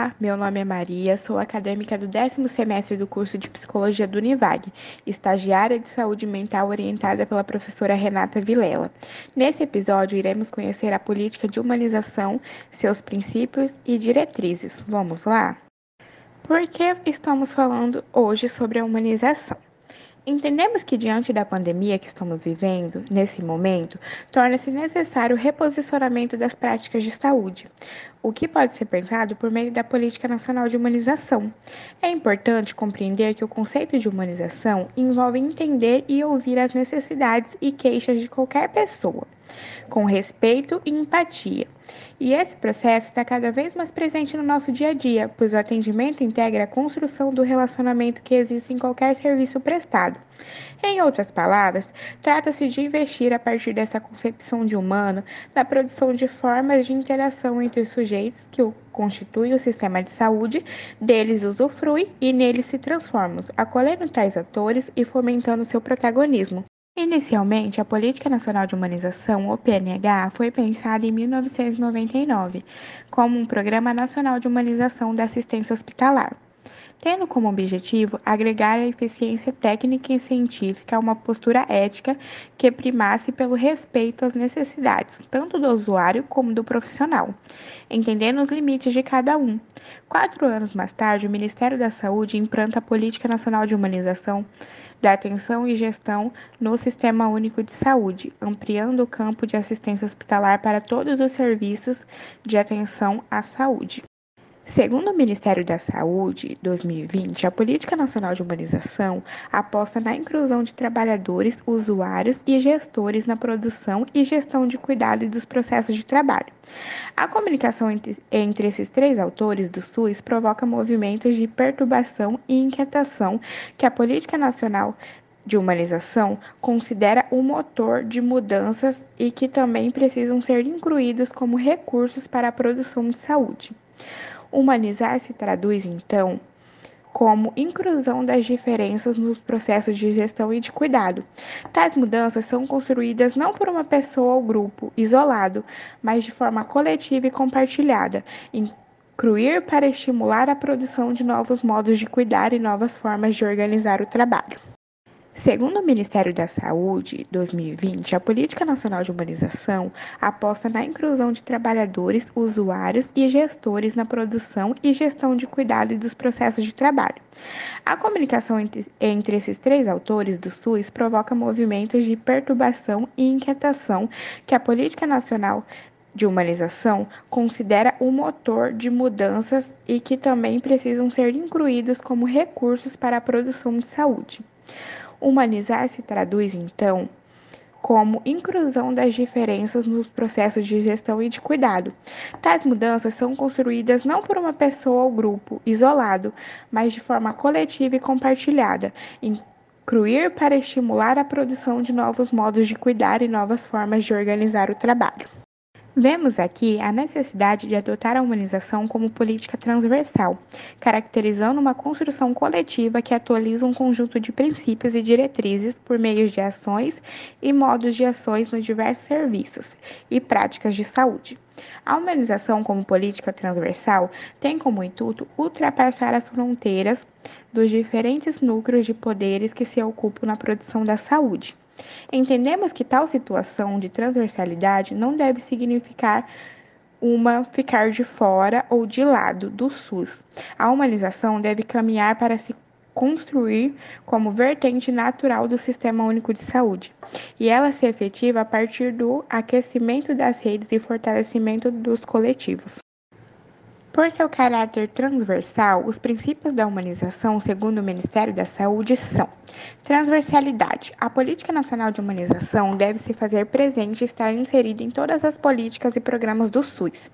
Olá, meu nome é Maria, sou acadêmica do décimo semestre do curso de Psicologia do Univag, estagiária de saúde mental orientada pela professora Renata Vilela. Nesse episódio, iremos conhecer a política de humanização, seus princípios e diretrizes. Vamos lá? Por que estamos falando hoje sobre a humanização? Entendemos que, diante da pandemia que estamos vivendo, nesse momento, torna-se necessário o reposicionamento das práticas de saúde, o que pode ser pensado por meio da Política Nacional de Humanização. É importante compreender que o conceito de humanização envolve entender e ouvir as necessidades e queixas de qualquer pessoa com respeito e empatia. E esse processo está cada vez mais presente no nosso dia a dia, pois o atendimento integra a construção do relacionamento que existe em qualquer serviço prestado. Em outras palavras, trata-se de investir a partir dessa concepção de humano na produção de formas de interação entre os sujeitos que o constituem o sistema de saúde, deles usufrui e neles se transformam, acolhendo tais atores e fomentando seu protagonismo. Inicialmente, a Política Nacional de Humanização, ou PNH, foi pensada em 1999 como um Programa Nacional de Humanização da Assistência Hospitalar, tendo como objetivo agregar a eficiência técnica e científica a uma postura ética que primasse pelo respeito às necessidades, tanto do usuário como do profissional, entendendo os limites de cada um. Quatro anos mais tarde, o Ministério da Saúde implanta a Política Nacional de Humanização da atenção e gestão no Sistema Único de Saúde, ampliando o campo de assistência hospitalar para todos os serviços de atenção à saúde. Segundo o Ministério da Saúde, 2020, a Política Nacional de Humanização aposta na inclusão de trabalhadores, usuários e gestores na produção e gestão de cuidado e dos processos de trabalho. A comunicação entre, entre, esses três autores do SUS provoca movimentos de perturbação e inquietação que a Política Nacional de Humanização considera o motor de mudanças e que também precisam ser incluídos como recursos para a produção de saúde. Humanizar se traduz, então, como inclusão das diferenças nos processos de gestão e de cuidado. Tais mudanças são construídas não por uma pessoa ou grupo isolado, mas de forma coletiva e compartilhada. Incluir para estimular a produção de novos modos de cuidar e novas formas de organizar o trabalho. Segundo o Ministério da Saúde, 2020, a Política Nacional de Humanização aposta na inclusão de trabalhadores, usuários e gestores na produção e gestão de cuidado e dos processos de trabalho. A comunicação entre, entre esses três autores do SUS provoca movimentos de perturbação e inquietação que a Política Nacional de humanização considera o motor de mudanças e que também precisam ser incluídos como recursos para a produção de saúde. Humanizar se traduz, então, como inclusão das diferenças nos processos de gestão e de cuidado. Tais mudanças são construídas não por uma pessoa ou grupo isolado, mas de forma coletiva e compartilhada, incluir para estimular a produção de novos modos de cuidar e novas formas de organizar o trabalho. Vemos aqui a necessidade de adotar a humanização como política transversal, caracterizando uma construção coletiva que atualiza um conjunto de princípios e diretrizes por meio de ações e modos de ações nos diversos serviços e práticas de saúde. A humanização como política transversal tem como intuito ultrapassar as fronteiras dos diferentes núcleos de poderes que se ocupam na produção da saúde Entendemos que tal situação de transversalidade não deve significar uma ficar de fora ou de lado do SUS. A humanização deve caminhar para se construir como vertente natural do Sistema Único de Saúde, e ela se efetiva a partir do aquecimento das redes e fortalecimento dos coletivos. Por seu caráter transversal, os princípios da humanização, segundo o Ministério da Saúde, são transversalidade. A política nacional de humanização deve se fazer presente e estar inserida em todas as políticas e programas do SUS.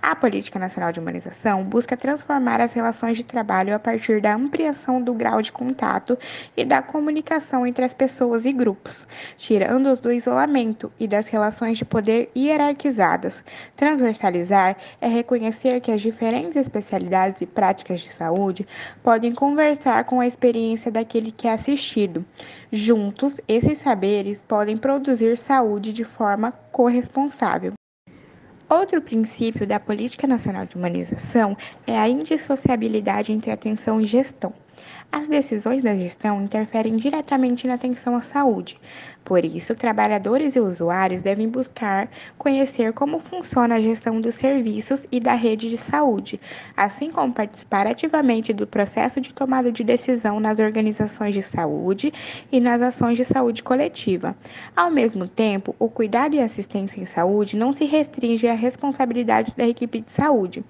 A política nacional de humanização busca transformar as relações de trabalho a partir da ampliação do grau de contato e da comunicação entre as pessoas e grupos, tirando-os do isolamento e das relações de poder hierarquizadas. Transversalizar é reconhecer que as diferentes especialidades e práticas de saúde podem conversar com a experiência daquele que é assistido. Juntos, esses saberes podem produzir saúde de forma corresponsável. Outro princípio da Política Nacional de Humanização é a indissociabilidade entre atenção e gestão. As decisões da gestão interferem diretamente na atenção à saúde. Por isso, trabalhadores e usuários devem buscar conhecer como funciona a gestão dos serviços e da rede de saúde, assim como participar ativamente do processo de tomada de decisão nas organizações de saúde e nas ações de saúde coletiva. Ao mesmo tempo, o cuidado e assistência em saúde não se restringe a responsabilidades da equipe de saúde.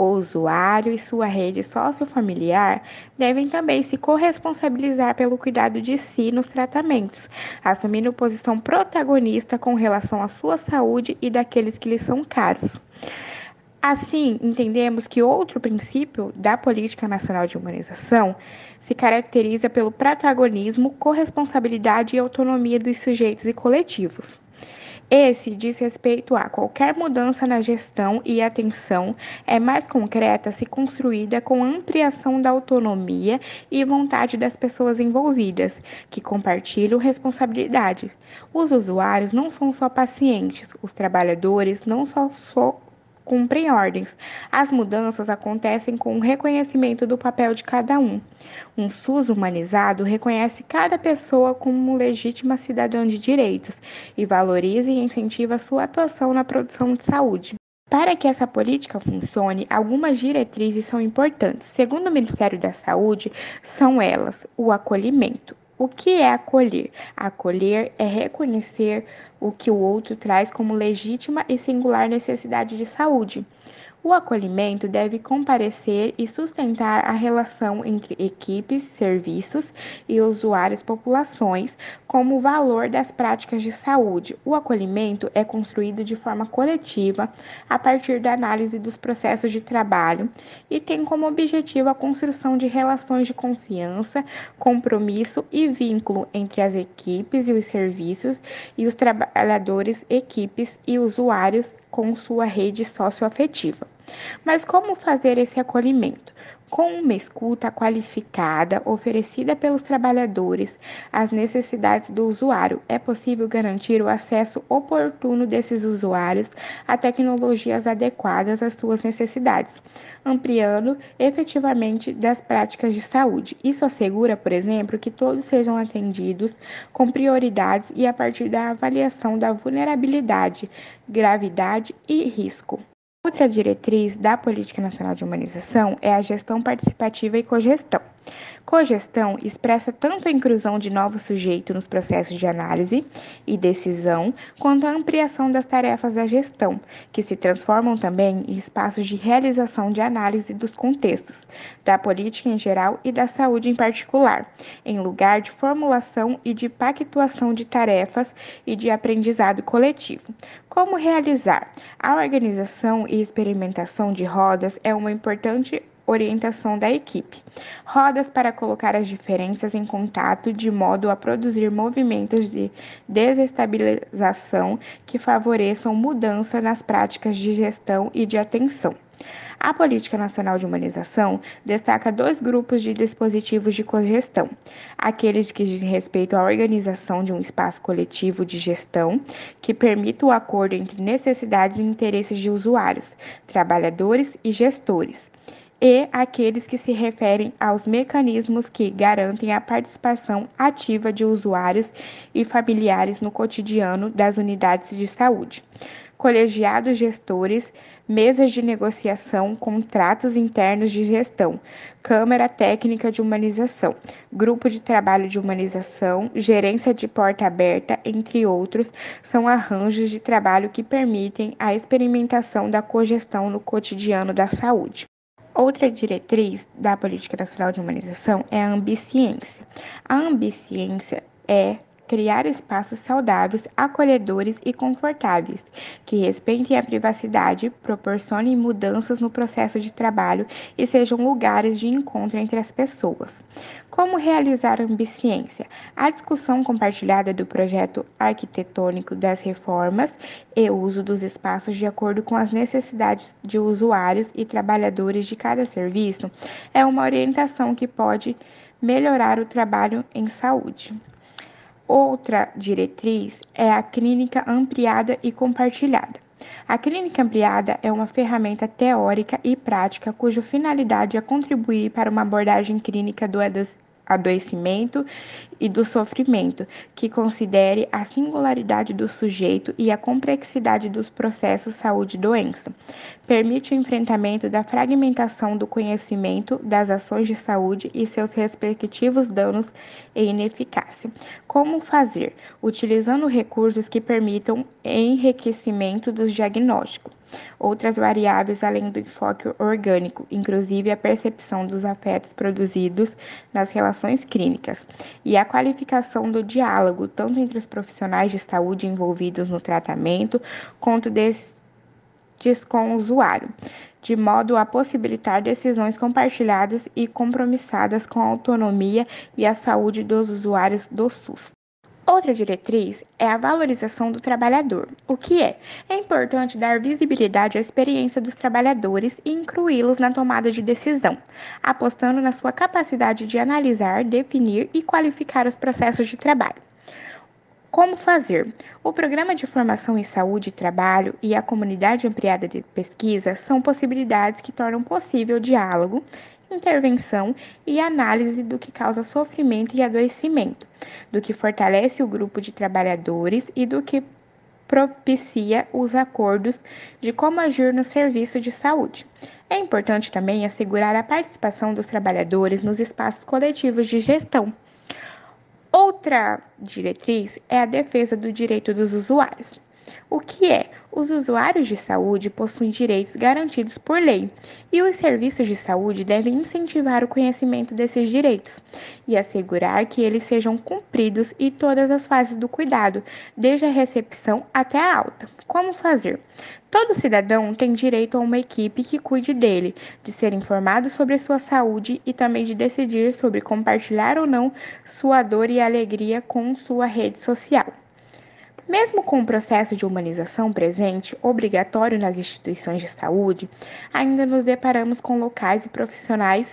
O usuário e sua rede sociofamiliar devem também se corresponsabilizar pelo cuidado de si nos tratamentos, assumindo posição protagonista com relação à sua saúde e daqueles que lhe são caros. Assim, entendemos que outro princípio da Política Nacional de Humanização se caracteriza pelo protagonismo, corresponsabilidade e autonomia dos sujeitos e coletivos. Esse diz respeito a qualquer mudança na gestão e atenção é mais concreta se construída com ampliação da autonomia e vontade das pessoas envolvidas, que compartilham responsabilidades. Os usuários não são só pacientes, os trabalhadores não só, só cumprem ordens. As mudanças acontecem com o reconhecimento do papel de cada um. Um SUS humanizado reconhece cada pessoa como legítima cidadã de direitos e valoriza e incentiva sua atuação na produção de saúde. Para que essa política funcione, algumas diretrizes são importantes. Segundo o Ministério da Saúde, são elas: o acolhimento, o que é acolher? Acolher é reconhecer o que o outro traz como legítima e singular necessidade de saúde. O acolhimento deve comparecer e sustentar a relação entre equipes, serviços e usuários populações como valor das práticas de saúde. O acolhimento é construído de forma coletiva a partir da análise dos processos de trabalho e tem como objetivo a construção de relações de confiança, compromisso e vínculo entre as equipes e os serviços e os trabalhadores, equipes e usuários com sua rede socioafetiva. Mas como fazer esse acolhimento? Com uma escuta qualificada oferecida pelos trabalhadores às necessidades do usuário, é possível garantir o acesso oportuno desses usuários a tecnologias adequadas às suas necessidades, ampliando efetivamente das práticas de saúde. Isso assegura, por exemplo, que todos sejam atendidos com prioridades e a partir da avaliação da vulnerabilidade, gravidade e risco. Outra diretriz da Política Nacional de Humanização é a gestão participativa e cogestão. Cogestão expressa tanto a inclusão de novos sujeitos nos processos de análise e decisão, quanto a ampliação das tarefas da gestão, que se transformam também em espaços de realização de análise dos contextos, da política em geral e da saúde em particular, em lugar de formulação e de pactuação de tarefas e de aprendizado coletivo. Como realizar? A organização e experimentação de rodas é uma importante orientação da equipe. Rodas para colocar as diferenças em contato de modo a produzir movimentos de desestabilização que favoreçam mudança nas práticas de gestão e de atenção. A Política Nacional de Humanização destaca dois grupos de dispositivos de cogestão: aqueles que dizem respeito à organização de um espaço coletivo de gestão, que permita o acordo entre necessidades e interesses de usuários, trabalhadores e gestores e aqueles que se referem aos mecanismos que garantem a participação ativa de usuários e familiares no cotidiano das unidades de saúde. Colegiados gestores, mesas de negociação, contratos internos de gestão, Câmara Técnica de Humanização, Grupo de Trabalho de Humanização, Gerência de Porta Aberta, entre outros, são arranjos de trabalho que permitem a experimentação da cogestão no cotidiano da saúde. Outra diretriz da Política Nacional de Humanização é a ambiciência. A ambiciência é criar espaços saudáveis, acolhedores e confortáveis, que respeitem a privacidade, proporcionem mudanças no processo de trabalho e sejam lugares de encontro entre as pessoas. Como realizar a ambiciência? A discussão compartilhada do projeto arquitetônico das reformas e uso dos espaços de acordo com as necessidades de usuários e trabalhadores de cada serviço é uma orientação que pode melhorar o trabalho em saúde. Outra diretriz é a clínica ampliada e compartilhada. A clínica ampliada é uma ferramenta teórica e prática cuja finalidade é contribuir para uma abordagem clínica do adoecimento e do sofrimento, que considere a singularidade do sujeito e a complexidade dos processos saúde-doença. Permite o enfrentamento da fragmentação do conhecimento das ações de saúde e seus respectivos danos e ineficácia. Como fazer? Utilizando recursos que permitam enriquecimento dos diagnósticos outras variáveis além do enfoque orgânico, inclusive a percepção dos afetos produzidos nas relações clínicas e a qualificação do diálogo, tanto entre os profissionais de saúde envolvidos no tratamento, quanto destes com o usuário, de modo a possibilitar decisões compartilhadas e compromissadas com a autonomia e a saúde dos usuários do SUS. Outra diretriz é a valorização do trabalhador. O que é? É importante dar visibilidade à experiência dos trabalhadores e incluí-los na tomada de decisão, apostando na sua capacidade de analisar, definir e qualificar os processos de trabalho. Como fazer? O Programa de Formação em Saúde e Trabalho e a Comunidade Ampliada de Pesquisa são possibilidades que tornam possível o diálogo intervenção e análise do que causa sofrimento e adoecimento, do que fortalece o grupo de trabalhadores e do que propicia os acordos de como agir no serviço de saúde. É importante também assegurar a participação dos trabalhadores nos espaços coletivos de gestão. Outra diretriz é a defesa do direito dos usuários. O que é? Os usuários de saúde possuem direitos garantidos por lei e os serviços de saúde devem incentivar o conhecimento desses direitos e assegurar que eles sejam cumpridos em todas as fases do cuidado, desde a recepção até a alta. Como fazer? Todo cidadão tem direito a uma equipe que cuide dele, de ser informado sobre sua saúde e também de decidir sobre compartilhar ou não sua dor e alegria com sua rede social. Mesmo com o processo de humanização presente, obrigatório nas instituições de saúde, ainda nos deparamos com locais e profissionais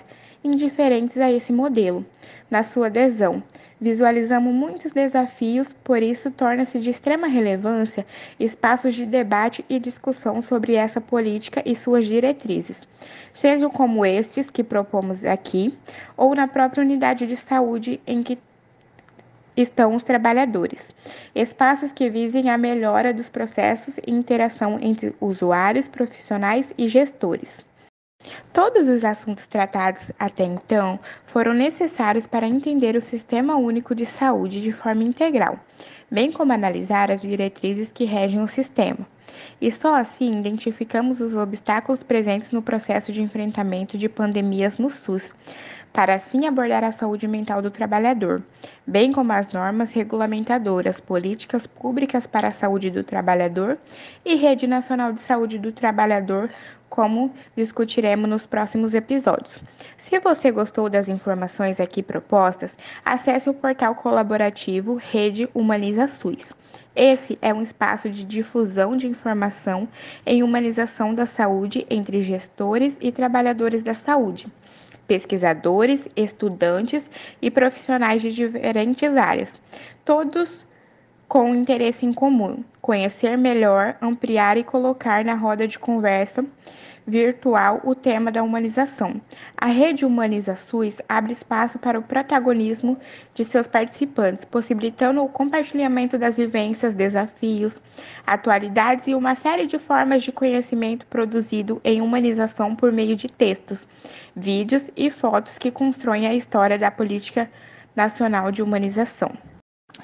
indiferentes a esse modelo. Na sua adesão, visualizamos muitos desafios, por isso torna-se de extrema relevância espaços de debate e discussão sobre essa política e suas diretrizes, sejam como estes que propomos aqui, ou na própria unidade de saúde em que estão os trabalhadores. Espaços que visem a melhora dos processos e interação entre usuários, profissionais e gestores. Todos os assuntos tratados até então foram necessários para entender o Sistema Único de Saúde de forma integral, bem como analisar as diretrizes que regem o sistema. E só assim identificamos os obstáculos presentes no processo de enfrentamento de pandemias no SUS, para assim abordar a saúde mental do trabalhador, bem como as normas regulamentadoras, políticas públicas para a saúde do trabalhador e Rede Nacional de Saúde do Trabalhador, como discutiremos nos próximos episódios. Se você gostou das informações aqui propostas, acesse o portal colaborativo Rede Humaniza SUS. Esse é um espaço de difusão de informação em humanização da saúde entre gestores e trabalhadores da saúde pesquisadores, estudantes e profissionais de diferentes áreas, todos com interesse em comum: conhecer melhor, ampliar e colocar na roda de conversa virtual o tema da humanização. A rede Humaniza SUS abre espaço para o protagonismo de seus participantes, possibilitando o compartilhamento das vivências, desafios, atualidades e uma série de formas de conhecimento produzido em humanização por meio de textos, vídeos e fotos que constroem a história da política nacional de humanização.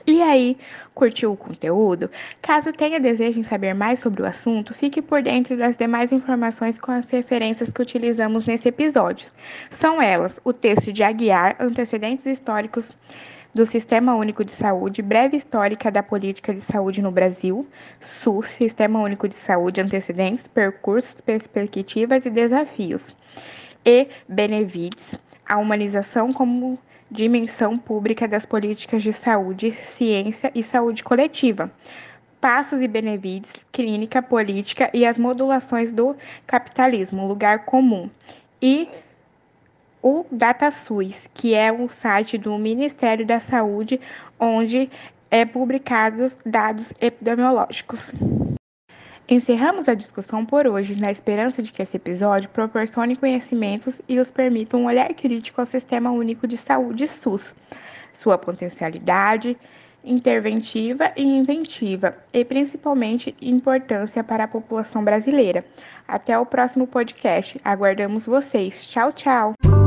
E aí, curtiu o conteúdo? Caso tenha desejo em saber mais sobre o assunto, fique por dentro das demais informações com as referências que utilizamos nesse episódio. São elas: o texto de Aguiar, antecedentes históricos do Sistema Único de Saúde, breve histórica da política de saúde no Brasil, SUS, Sistema Único de Saúde, antecedentes, percursos, perspectivas e desafios, e Benevides, a humanização como dimensão pública das políticas de saúde, ciência e saúde coletiva. Passos e Benevides, Clínica Política e as Modulações do Capitalismo, Lugar Comum. E o DataSUS, que é um site do Ministério da Saúde, onde é publicados dados epidemiológicos. Encerramos a discussão por hoje, na esperança de que esse episódio proporcione conhecimentos e os permita um olhar crítico ao Sistema Único de Saúde SUS, sua potencialidade interventiva e inventiva, e principalmente importância para a população brasileira. Até o próximo podcast. Aguardamos vocês. Tchau, tchau.